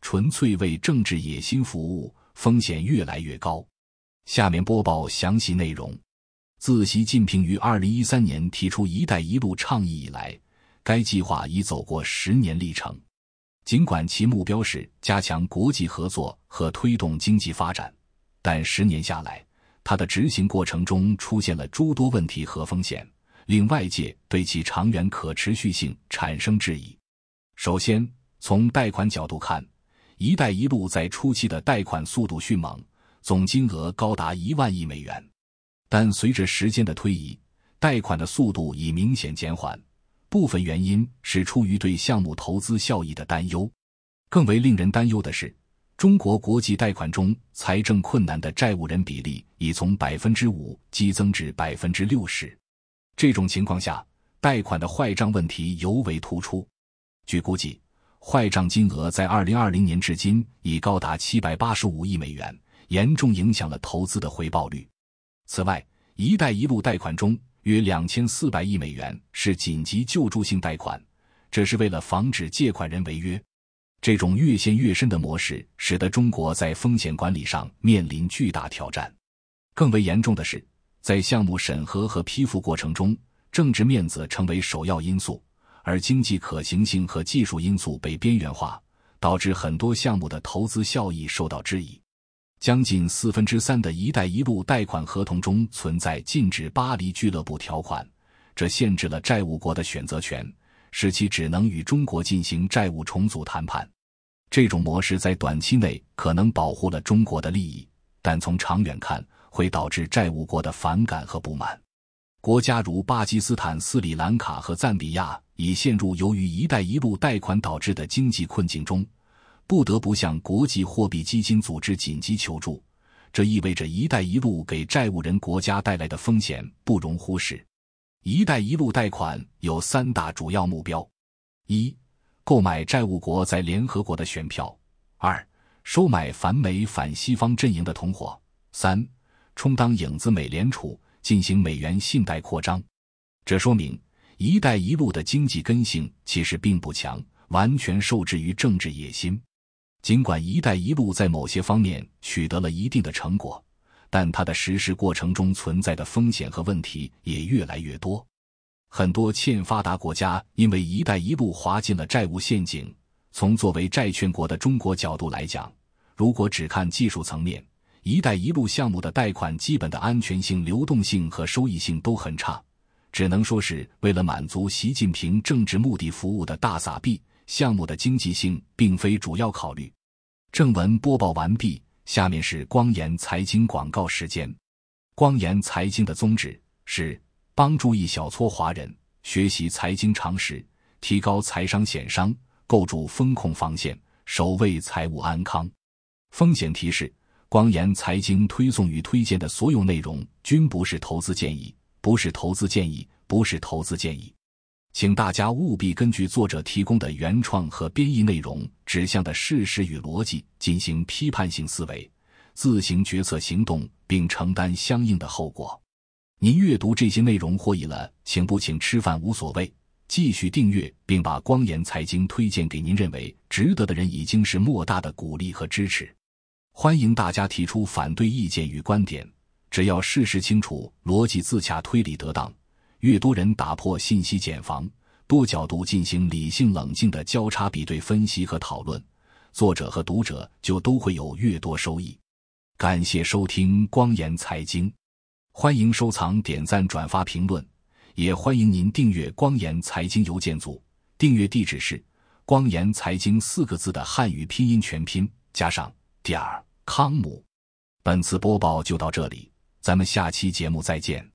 纯粹为政治野心服务，风险越来越高。下面播报详细内容。自习近平于二零一三年提出“一带一路”倡议以来，该计划已走过十年历程。尽管其目标是加强国际合作和推动经济发展，但十年下来，它的执行过程中出现了诸多问题和风险，令外界对其长远可持续性产生质疑。首先，从贷款角度看，“一带一路”在初期的贷款速度迅猛，总金额高达一万亿美元。但随着时间的推移，贷款的速度已明显减缓。部分原因是出于对项目投资效益的担忧。更为令人担忧的是，中国国际贷款中财政困难的债务人比例已从百分之五激增至百分之六十。这种情况下，贷款的坏账问题尤为突出。据估计。坏账金额在二零二零年至今已高达七百八十五亿美元，严重影响了投资的回报率。此外，“一带一路”贷款中约两千四百亿美元是紧急救助性贷款，这是为了防止借款人违约。这种越陷越深的模式，使得中国在风险管理上面临巨大挑战。更为严重的是，在项目审核和批复过程中，政治面子成为首要因素。而经济可行性和技术因素被边缘化，导致很多项目的投资效益受到质疑。将近四分之三的一带一路贷款合同中存在禁止巴黎俱乐部条款，这限制了债务国的选择权，使其只能与中国进行债务重组谈判。这种模式在短期内可能保护了中国的利益，但从长远看会导致债务国的反感和不满。国家如巴基斯坦、斯里兰卡和赞比亚已陷入由于“一带一路”贷款导致的经济困境中，不得不向国际货币基金组织紧急求助。这意味着“一带一路”给债务人国家带来的风险不容忽视。“一带一路”贷款有三大主要目标：一、购买债务国在联合国的选票；二、收买反美反西方阵营的同伙；三、充当影子美联储。进行美元信贷扩张，这说明“一带一路”的经济根性其实并不强，完全受制于政治野心。尽管“一带一路”在某些方面取得了一定的成果，但它的实施过程中存在的风险和问题也越来越多。很多欠发达国家因为“一带一路”滑进了债务陷阱。从作为债券国的中国角度来讲，如果只看技术层面，“一带一路”项目的贷款基本的安全性、流动性和收益性都很差，只能说是为了满足习近平政治目的服务的大撒币。项目的经济性并非主要考虑。正文播报完毕，下面是光言财经广告时间。光言财经的宗旨是帮助一小撮华人学习财经常识，提高财商险商，构筑风控防线，守卫财务安康。风险提示。光言财经推送与推荐的所有内容均不是投资建议，不是投资建议，不是投资建议，请大家务必根据作者提供的原创和编译内容指向的事实与逻辑进行批判性思维，自行决策行动，并承担相应的后果。您阅读这些内容获益了，请不请吃饭无所谓，继续订阅并把光言财经推荐给您认为值得的人，已经是莫大的鼓励和支持。欢迎大家提出反对意见与观点，只要事实清楚、逻辑自洽、推理得当，越多人打破信息茧房，多角度进行理性冷静的交叉比对分析和讨论，作者和读者就都会有越多收益。感谢收听光言财经，欢迎收藏、点赞、转发、评论，也欢迎您订阅光言财经邮件组。订阅地址是“光言财经”四个字的汉语拼音全拼加上点儿康姆。本次播报就到这里，咱们下期节目再见。